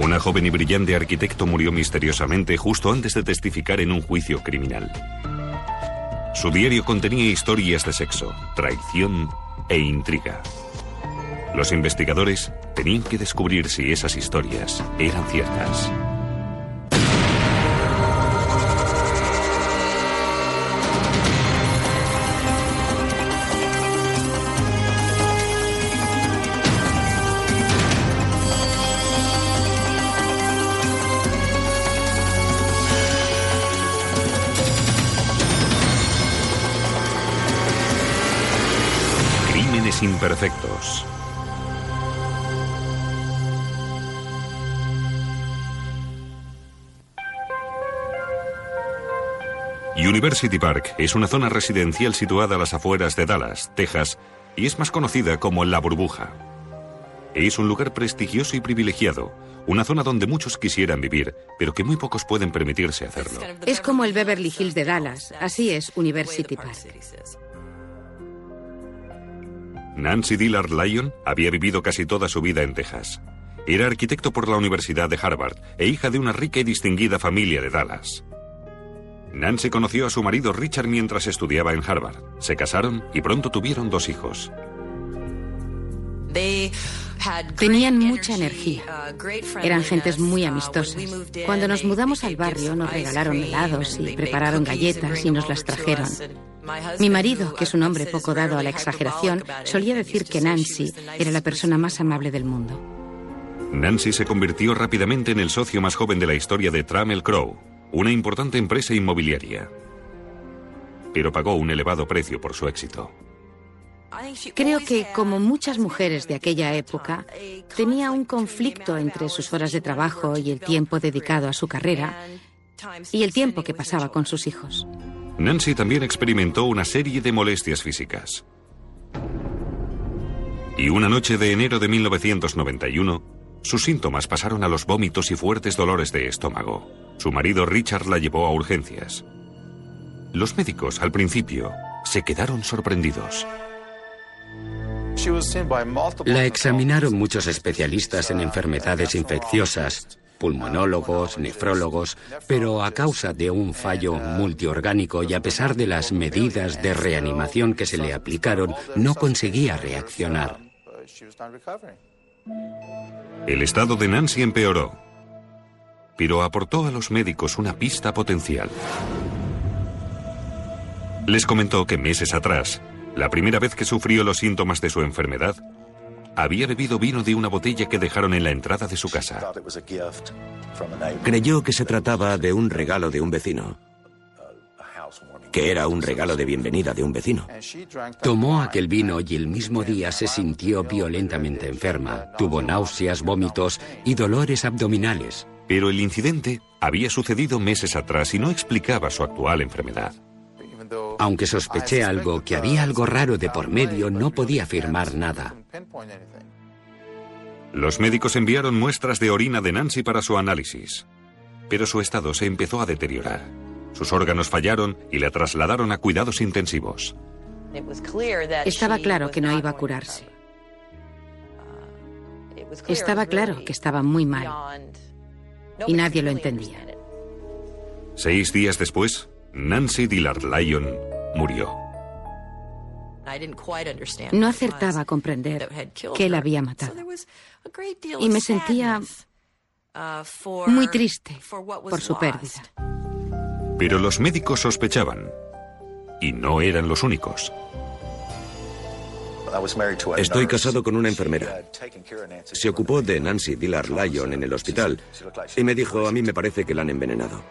Una joven y brillante arquitecto murió misteriosamente justo antes de testificar en un juicio criminal. Su diario contenía historias de sexo, traición e intriga. Los investigadores tenían que descubrir si esas historias eran ciertas. Imperfectos. University Park es una zona residencial situada a las afueras de Dallas, Texas, y es más conocida como La Burbuja. Es un lugar prestigioso y privilegiado, una zona donde muchos quisieran vivir, pero que muy pocos pueden permitirse hacerlo. Es como el Beverly Hills de Dallas, así es University Park. Nancy Dillard Lyon había vivido casi toda su vida en Texas. Era arquitecto por la Universidad de Harvard e hija de una rica y distinguida familia de Dallas. Nancy conoció a su marido Richard mientras estudiaba en Harvard. Se casaron y pronto tuvieron dos hijos. Tenían mucha energía. Eran gentes muy amistosas. Cuando nos mudamos al barrio nos regalaron helados y prepararon galletas y nos las trajeron. Mi marido, que es un hombre poco dado a la exageración, solía decir que Nancy era la persona más amable del mundo. Nancy se convirtió rápidamente en el socio más joven de la historia de Trammell Crow, una importante empresa inmobiliaria. Pero pagó un elevado precio por su éxito. Creo que, como muchas mujeres de aquella época, tenía un conflicto entre sus horas de trabajo y el tiempo dedicado a su carrera y el tiempo que pasaba con sus hijos. Nancy también experimentó una serie de molestias físicas. Y una noche de enero de 1991, sus síntomas pasaron a los vómitos y fuertes dolores de estómago. Su marido Richard la llevó a urgencias. Los médicos, al principio, se quedaron sorprendidos. La examinaron muchos especialistas en enfermedades infecciosas, pulmonólogos, nefrólogos, pero a causa de un fallo multiorgánico y a pesar de las medidas de reanimación que se le aplicaron, no conseguía reaccionar. El estado de Nancy empeoró, pero aportó a los médicos una pista potencial. Les comentó que meses atrás, la primera vez que sufrió los síntomas de su enfermedad, había bebido vino de una botella que dejaron en la entrada de su casa. Creyó que se trataba de un regalo de un vecino, que era un regalo de bienvenida de un vecino. Tomó aquel vino y el mismo día se sintió violentamente enferma. Tuvo náuseas, vómitos y dolores abdominales. Pero el incidente había sucedido meses atrás y no explicaba su actual enfermedad. Aunque sospeché algo, que había algo raro de por medio, no podía afirmar nada. Los médicos enviaron muestras de orina de Nancy para su análisis, pero su estado se empezó a deteriorar. Sus órganos fallaron y la trasladaron a cuidados intensivos. Estaba claro que no iba a curarse. Estaba claro que estaba muy mal. Y nadie lo entendía. Seis días después, Nancy Dillard Lyon murió. No acertaba a comprender que él había matado. Y me sentía muy triste por su pérdida. Pero los médicos sospechaban. Y no eran los únicos. Estoy casado con una enfermera. Se ocupó de Nancy Dillard Lyon en el hospital y me dijo, a mí me parece que la han envenenado.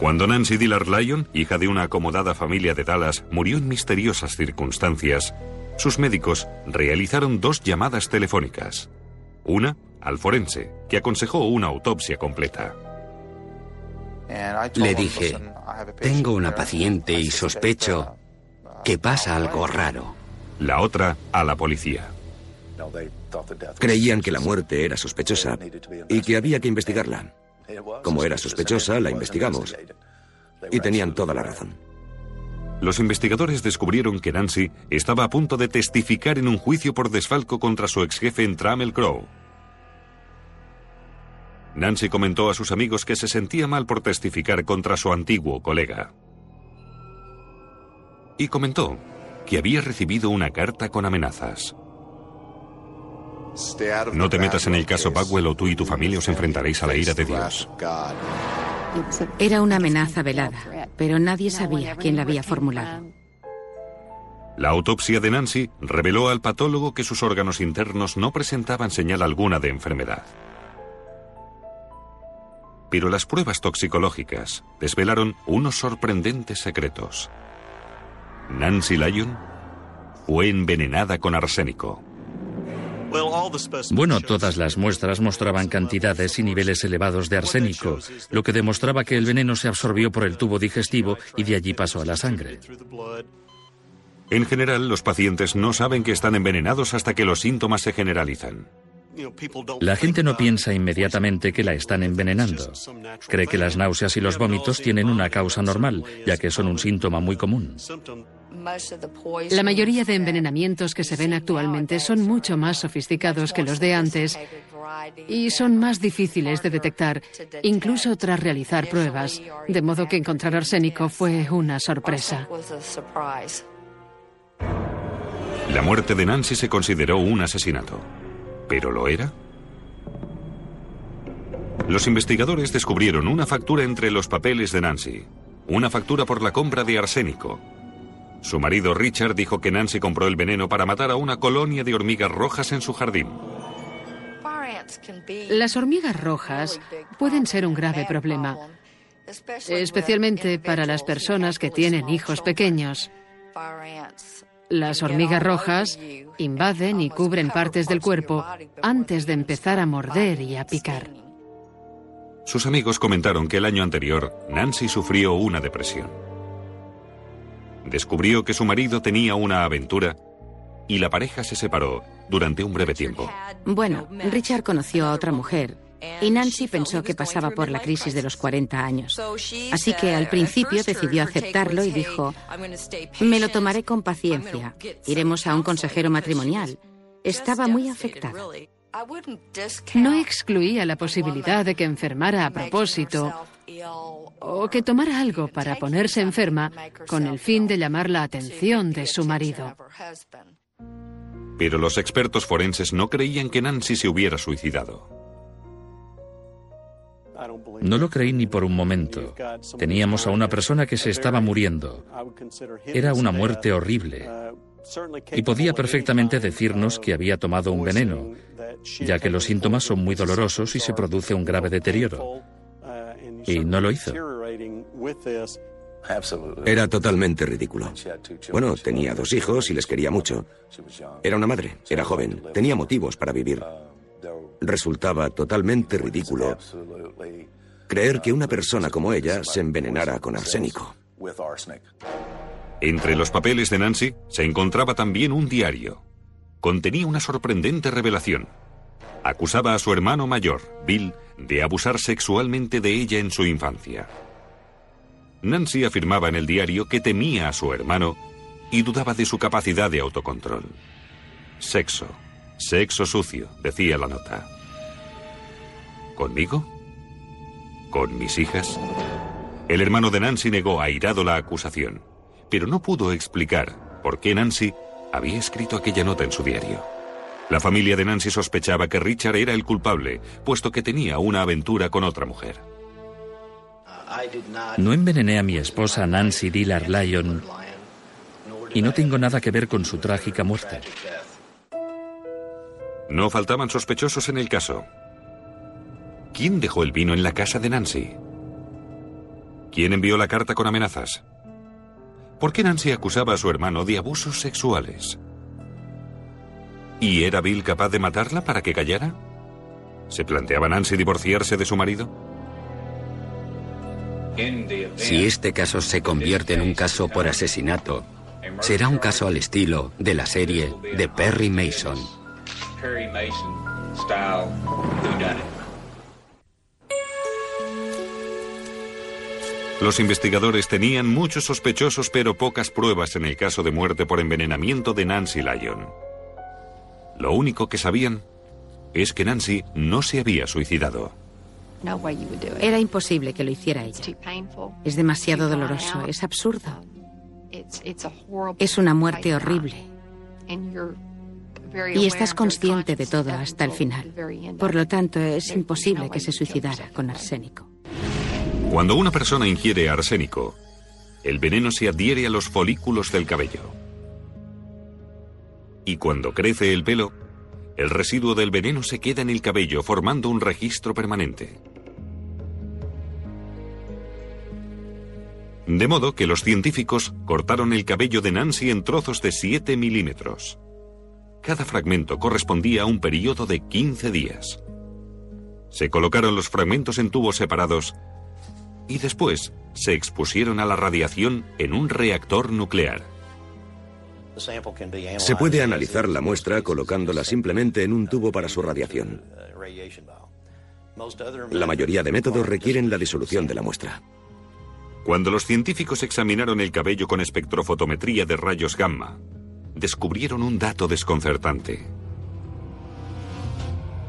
Cuando Nancy Dillard Lyon, hija de una acomodada familia de Dallas, murió en misteriosas circunstancias, Sus médicos realizaron dos llamadas telefónicas. Una al forense, que aconsejó una autopsia completa. Le dije, tengo una paciente y sospecho que pasa algo raro. La otra a la policía. Creían que la muerte era sospechosa y que había que investigarla. Como era sospechosa, la investigamos. Y tenían toda la razón. Los investigadores descubrieron que Nancy estaba a punto de testificar en un juicio por desfalco contra su ex jefe en Trammell Crow. Nancy comentó a sus amigos que se sentía mal por testificar contra su antiguo colega. Y comentó que había recibido una carta con amenazas. No te metas en el caso Bagwell o tú y tu familia os enfrentaréis a la ira de Dios. Era una amenaza velada, pero nadie sabía quién la había formulado. La autopsia de Nancy reveló al patólogo que sus órganos internos no presentaban señal alguna de enfermedad. Pero las pruebas toxicológicas desvelaron unos sorprendentes secretos. Nancy Lyon fue envenenada con arsénico. Bueno, todas las muestras mostraban cantidades y niveles elevados de arsénico, lo que demostraba que el veneno se absorbió por el tubo digestivo y de allí pasó a la sangre. En general, los pacientes no saben que están envenenados hasta que los síntomas se generalizan. La gente no piensa inmediatamente que la están envenenando. Cree que las náuseas y los vómitos tienen una causa normal, ya que son un síntoma muy común. La mayoría de envenenamientos que se ven actualmente son mucho más sofisticados que los de antes y son más difíciles de detectar, incluso tras realizar pruebas, de modo que encontrar arsénico fue una sorpresa. La muerte de Nancy se consideró un asesinato. ¿Pero lo era? Los investigadores descubrieron una factura entre los papeles de Nancy. Una factura por la compra de arsénico. Su marido Richard dijo que Nancy compró el veneno para matar a una colonia de hormigas rojas en su jardín. Las hormigas rojas pueden ser un grave problema, especialmente para las personas que tienen hijos pequeños. Las hormigas rojas invaden y cubren partes del cuerpo antes de empezar a morder y a picar. Sus amigos comentaron que el año anterior Nancy sufrió una depresión. Descubrió que su marido tenía una aventura y la pareja se separó durante un breve tiempo. Bueno, Richard conoció a otra mujer y Nancy pensó que pasaba por la crisis de los 40 años. Así que al principio decidió aceptarlo y dijo, me lo tomaré con paciencia, iremos a un consejero matrimonial. Estaba muy afectado. No excluía la posibilidad de que enfermara a propósito o que tomara algo para ponerse enferma con el fin de llamar la atención de su marido. Pero los expertos forenses no creían que Nancy se hubiera suicidado. No lo creí ni por un momento. Teníamos a una persona que se estaba muriendo. Era una muerte horrible. Y podía perfectamente decirnos que había tomado un veneno, ya que los síntomas son muy dolorosos y se produce un grave deterioro. Y no lo hizo. Era totalmente ridículo. Bueno, tenía dos hijos y les quería mucho. Era una madre, era joven, tenía motivos para vivir. Resultaba totalmente ridículo creer que una persona como ella se envenenara con arsénico. Entre los papeles de Nancy se encontraba también un diario. Contenía una sorprendente revelación. Acusaba a su hermano mayor, Bill, de abusar sexualmente de ella en su infancia. Nancy afirmaba en el diario que temía a su hermano y dudaba de su capacidad de autocontrol. Sexo, sexo sucio, decía la nota. ¿Conmigo? ¿Con mis hijas? El hermano de Nancy negó airado la acusación, pero no pudo explicar por qué Nancy había escrito aquella nota en su diario. La familia de Nancy sospechaba que Richard era el culpable, puesto que tenía una aventura con otra mujer. No envenené a mi esposa Nancy Dillard Lyon y no tengo nada que ver con su trágica muerte. No faltaban sospechosos en el caso. ¿Quién dejó el vino en la casa de Nancy? ¿Quién envió la carta con amenazas? ¿Por qué Nancy acusaba a su hermano de abusos sexuales? ¿Y era Bill capaz de matarla para que callara? ¿Se planteaba Nancy divorciarse de su marido? Si este caso se convierte en un caso por asesinato, será un caso al estilo de la serie de Perry Mason. Los investigadores tenían muchos sospechosos pero pocas pruebas en el caso de muerte por envenenamiento de Nancy Lyon. Lo único que sabían es que Nancy no se había suicidado. Era imposible que lo hiciera ella. Es demasiado doloroso, es absurdo. Es una muerte horrible. Y estás consciente de todo hasta el final. Por lo tanto, es imposible que se suicidara con arsénico. Cuando una persona ingiere arsénico, el veneno se adhiere a los folículos del cabello. Y cuando crece el pelo, el residuo del veneno se queda en el cabello formando un registro permanente. De modo que los científicos cortaron el cabello de Nancy en trozos de 7 milímetros. Cada fragmento correspondía a un periodo de 15 días. Se colocaron los fragmentos en tubos separados y después se expusieron a la radiación en un reactor nuclear. Se puede analizar la muestra colocándola simplemente en un tubo para su radiación. La mayoría de métodos requieren la disolución de la muestra. Cuando los científicos examinaron el cabello con espectrofotometría de rayos gamma, descubrieron un dato desconcertante.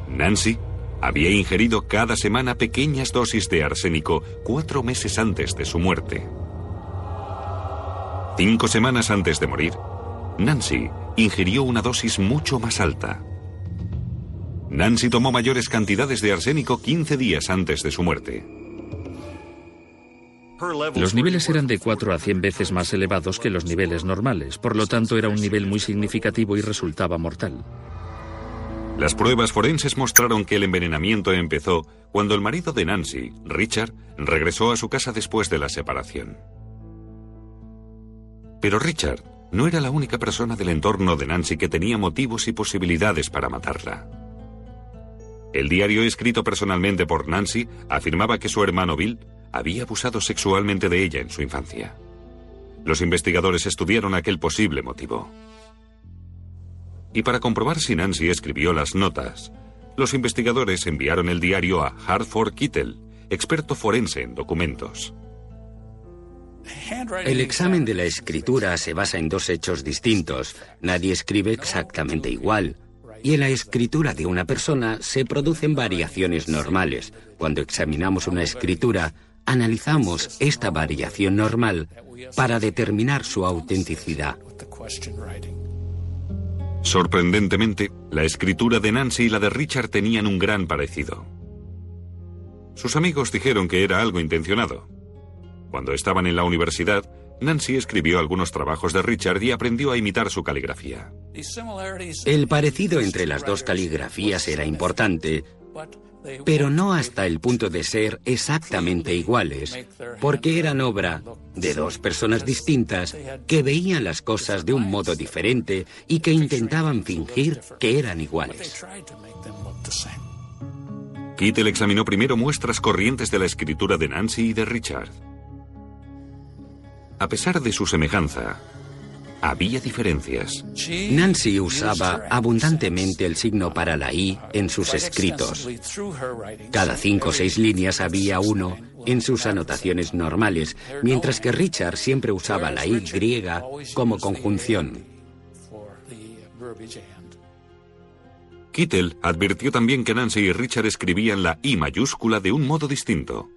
Nancy había ingerido cada semana pequeñas dosis de arsénico cuatro meses antes de su muerte. Cinco semanas antes de morir, Nancy ingirió una dosis mucho más alta. Nancy tomó mayores cantidades de arsénico 15 días antes de su muerte. Los niveles eran de 4 a 100 veces más elevados que los niveles normales, por lo tanto era un nivel muy significativo y resultaba mortal. Las pruebas forenses mostraron que el envenenamiento empezó cuando el marido de Nancy, Richard, regresó a su casa después de la separación. Pero Richard no era la única persona del entorno de Nancy que tenía motivos y posibilidades para matarla. El diario escrito personalmente por Nancy afirmaba que su hermano Bill había abusado sexualmente de ella en su infancia. Los investigadores estudiaron aquel posible motivo. Y para comprobar si Nancy escribió las notas, los investigadores enviaron el diario a Hartford Kittel, experto forense en documentos. El examen de la escritura se basa en dos hechos distintos. Nadie escribe exactamente igual. Y en la escritura de una persona se producen variaciones normales. Cuando examinamos una escritura, analizamos esta variación normal para determinar su autenticidad. Sorprendentemente, la escritura de Nancy y la de Richard tenían un gran parecido. Sus amigos dijeron que era algo intencionado. Cuando estaban en la universidad, Nancy escribió algunos trabajos de Richard y aprendió a imitar su caligrafía. El parecido entre las dos caligrafías era importante, pero no hasta el punto de ser exactamente iguales, porque eran obra de dos personas distintas que veían las cosas de un modo diferente y que intentaban fingir que eran iguales. Kittel examinó primero muestras corrientes de la escritura de Nancy y de Richard. A pesar de su semejanza, había diferencias. Nancy usaba abundantemente el signo para la I en sus escritos. Cada cinco o seis líneas había uno en sus anotaciones normales, mientras que Richard siempre usaba la I griega como conjunción. Kittel advirtió también que Nancy y Richard escribían la I mayúscula de un modo distinto.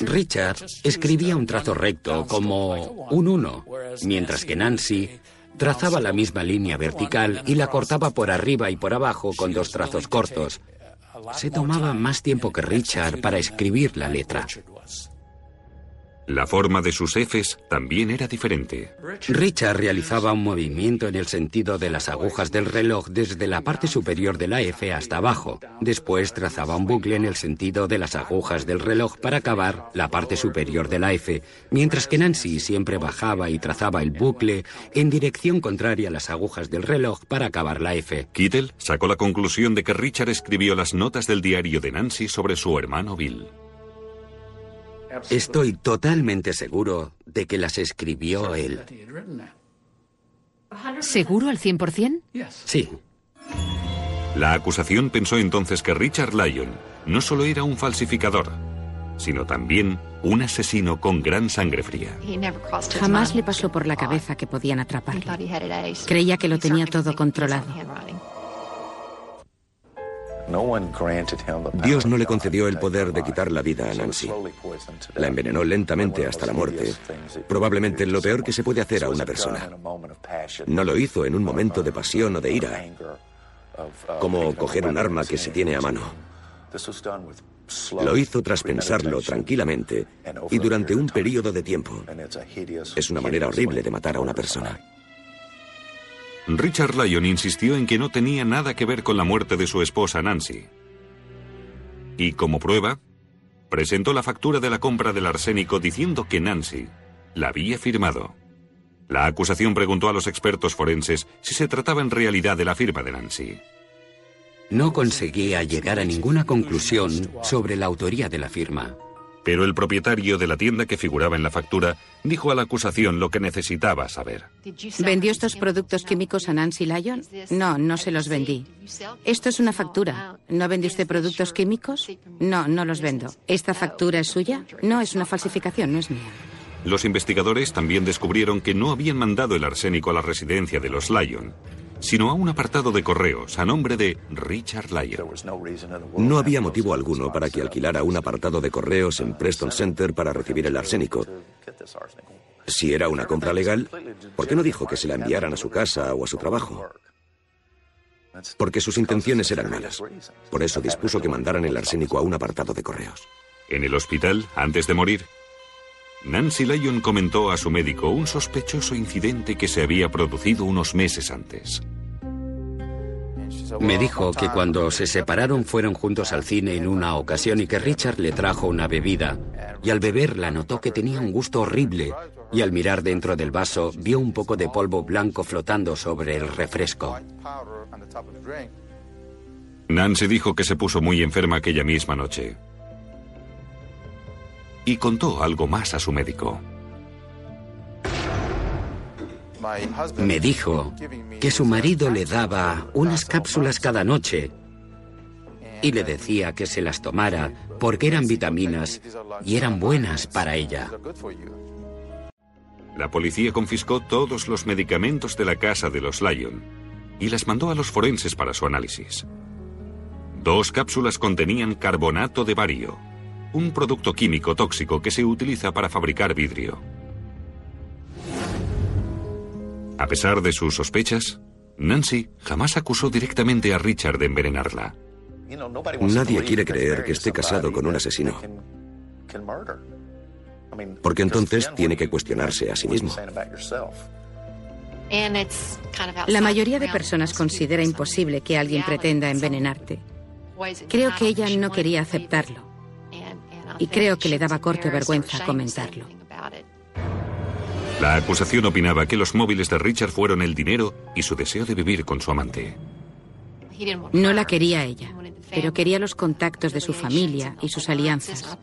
Richard escribía un trazo recto como un 1, mientras que Nancy trazaba la misma línea vertical y la cortaba por arriba y por abajo con dos trazos cortos. Se tomaba más tiempo que Richard para escribir la letra. La forma de sus Fs también era diferente. Richard realizaba un movimiento en el sentido de las agujas del reloj desde la parte superior de la F hasta abajo. Después trazaba un bucle en el sentido de las agujas del reloj para acabar la parte superior de la F, mientras que Nancy siempre bajaba y trazaba el bucle en dirección contraria a las agujas del reloj para acabar la F. Kittel sacó la conclusión de que Richard escribió las notas del diario de Nancy sobre su hermano Bill. Estoy totalmente seguro de que las escribió él. ¿Seguro al 100%? Sí. La acusación pensó entonces que Richard Lyon no solo era un falsificador, sino también un asesino con gran sangre fría. Jamás le pasó por la cabeza que podían atraparlo. Creía que lo tenía todo controlado. Dios no le concedió el poder de quitar la vida a Nancy. La envenenó lentamente hasta la muerte, probablemente lo peor que se puede hacer a una persona. No lo hizo en un momento de pasión o de ira, como coger un arma que se tiene a mano. Lo hizo tras pensarlo tranquilamente y durante un periodo de tiempo. Es una manera horrible de matar a una persona. Richard Lyon insistió en que no tenía nada que ver con la muerte de su esposa Nancy. Y como prueba, presentó la factura de la compra del arsénico diciendo que Nancy la había firmado. La acusación preguntó a los expertos forenses si se trataba en realidad de la firma de Nancy. No conseguía llegar a ninguna conclusión sobre la autoría de la firma. Pero el propietario de la tienda que figuraba en la factura dijo a la acusación lo que necesitaba saber. ¿Vendió estos productos químicos a Nancy Lyon? No, no se los vendí. Esto es una factura. ¿No vende usted productos químicos? No, no los vendo. ¿Esta factura es suya? No, es una falsificación, no es mía. Los investigadores también descubrieron que no habían mandado el arsénico a la residencia de los Lyon, sino a un apartado de correos a nombre de Richard Lyon. No había motivo alguno para que alquilara un apartado de correos en Preston Center para recibir el arsénico. Si era una compra legal, ¿por qué no dijo que se la enviaran a su casa o a su trabajo? Porque sus intenciones eran malas. Por eso dispuso que mandaran el arsénico a un apartado de correos. En el hospital, antes de morir, Nancy Lyon comentó a su médico un sospechoso incidente que se había producido unos meses antes. Me dijo que cuando se separaron fueron juntos al cine en una ocasión y que Richard le trajo una bebida. Y al beberla notó que tenía un gusto horrible y al mirar dentro del vaso vio un poco de polvo blanco flotando sobre el refresco. Nancy dijo que se puso muy enferma aquella misma noche y contó algo más a su médico. Me dijo que su marido le daba unas cápsulas cada noche y le decía que se las tomara porque eran vitaminas y eran buenas para ella. La policía confiscó todos los medicamentos de la casa de los Lyon y las mandó a los forenses para su análisis. Dos cápsulas contenían carbonato de bario, un producto químico tóxico que se utiliza para fabricar vidrio. A pesar de sus sospechas, Nancy jamás acusó directamente a Richard de envenenarla. Nadie quiere creer que esté casado con un asesino. Porque entonces tiene que cuestionarse a sí mismo. La mayoría de personas considera imposible que alguien pretenda envenenarte. Creo que ella no quería aceptarlo y creo que le daba corte vergüenza comentarlo. La acusación opinaba que los móviles de Richard fueron el dinero y su deseo de vivir con su amante. No la quería ella, pero quería los contactos de su familia y sus alianzas.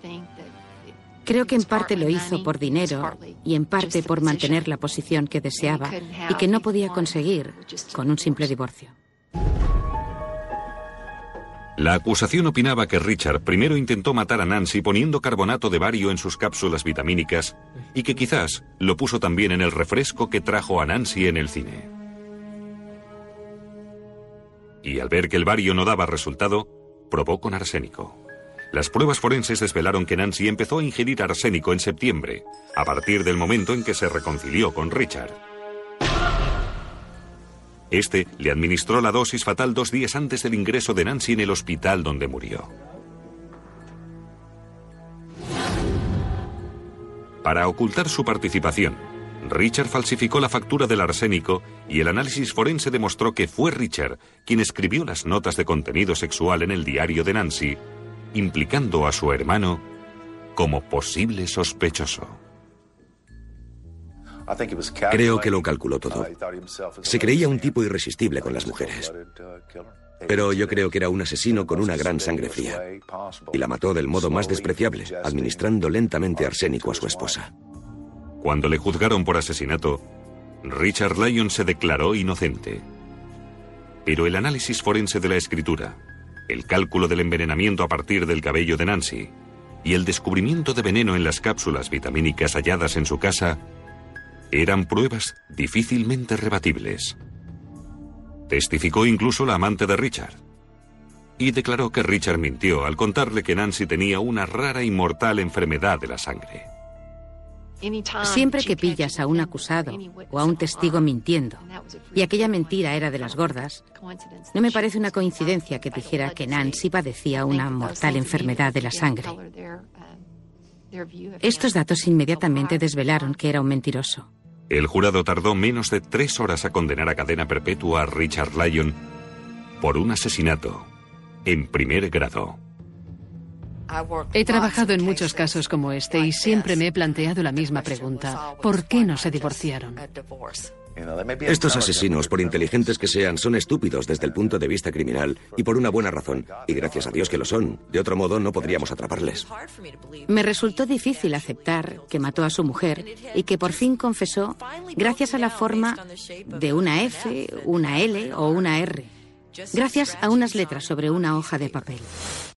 Creo que en parte lo hizo por dinero y en parte por mantener la posición que deseaba y que no podía conseguir con un simple divorcio. La acusación opinaba que Richard primero intentó matar a Nancy poniendo carbonato de bario en sus cápsulas vitamínicas y que quizás lo puso también en el refresco que trajo a Nancy en el cine. Y al ver que el bario no daba resultado, probó con arsénico. Las pruebas forenses desvelaron que Nancy empezó a ingerir arsénico en septiembre, a partir del momento en que se reconcilió con Richard. Este le administró la dosis fatal dos días antes del ingreso de Nancy en el hospital donde murió. Para ocultar su participación, Richard falsificó la factura del arsénico y el análisis forense demostró que fue Richard quien escribió las notas de contenido sexual en el diario de Nancy, implicando a su hermano como posible sospechoso. Creo que lo calculó todo. Se creía un tipo irresistible con las mujeres. Pero yo creo que era un asesino con una gran sangre fría. Y la mató del modo más despreciable, administrando lentamente arsénico a su esposa. Cuando le juzgaron por asesinato, Richard Lyon se declaró inocente. Pero el análisis forense de la escritura, el cálculo del envenenamiento a partir del cabello de Nancy y el descubrimiento de veneno en las cápsulas vitamínicas halladas en su casa eran pruebas difícilmente rebatibles. Testificó incluso la amante de Richard. Y declaró que Richard mintió al contarle que Nancy tenía una rara y mortal enfermedad de la sangre. Siempre que pillas a un acusado o a un testigo mintiendo, y aquella mentira era de las gordas, no me parece una coincidencia que dijera que Nancy padecía una mortal enfermedad de la sangre. Estos datos inmediatamente desvelaron que era un mentiroso. El jurado tardó menos de tres horas a condenar a cadena perpetua a Richard Lyon por un asesinato en primer grado. He trabajado en muchos casos como este y siempre me he planteado la misma pregunta. ¿Por qué no se divorciaron? Estos asesinos, por inteligentes que sean, son estúpidos desde el punto de vista criminal y por una buena razón. Y gracias a Dios que lo son. De otro modo, no podríamos atraparles. Me resultó difícil aceptar que mató a su mujer y que por fin confesó gracias a la forma de una F, una L o una R. Gracias a unas letras sobre una hoja de papel.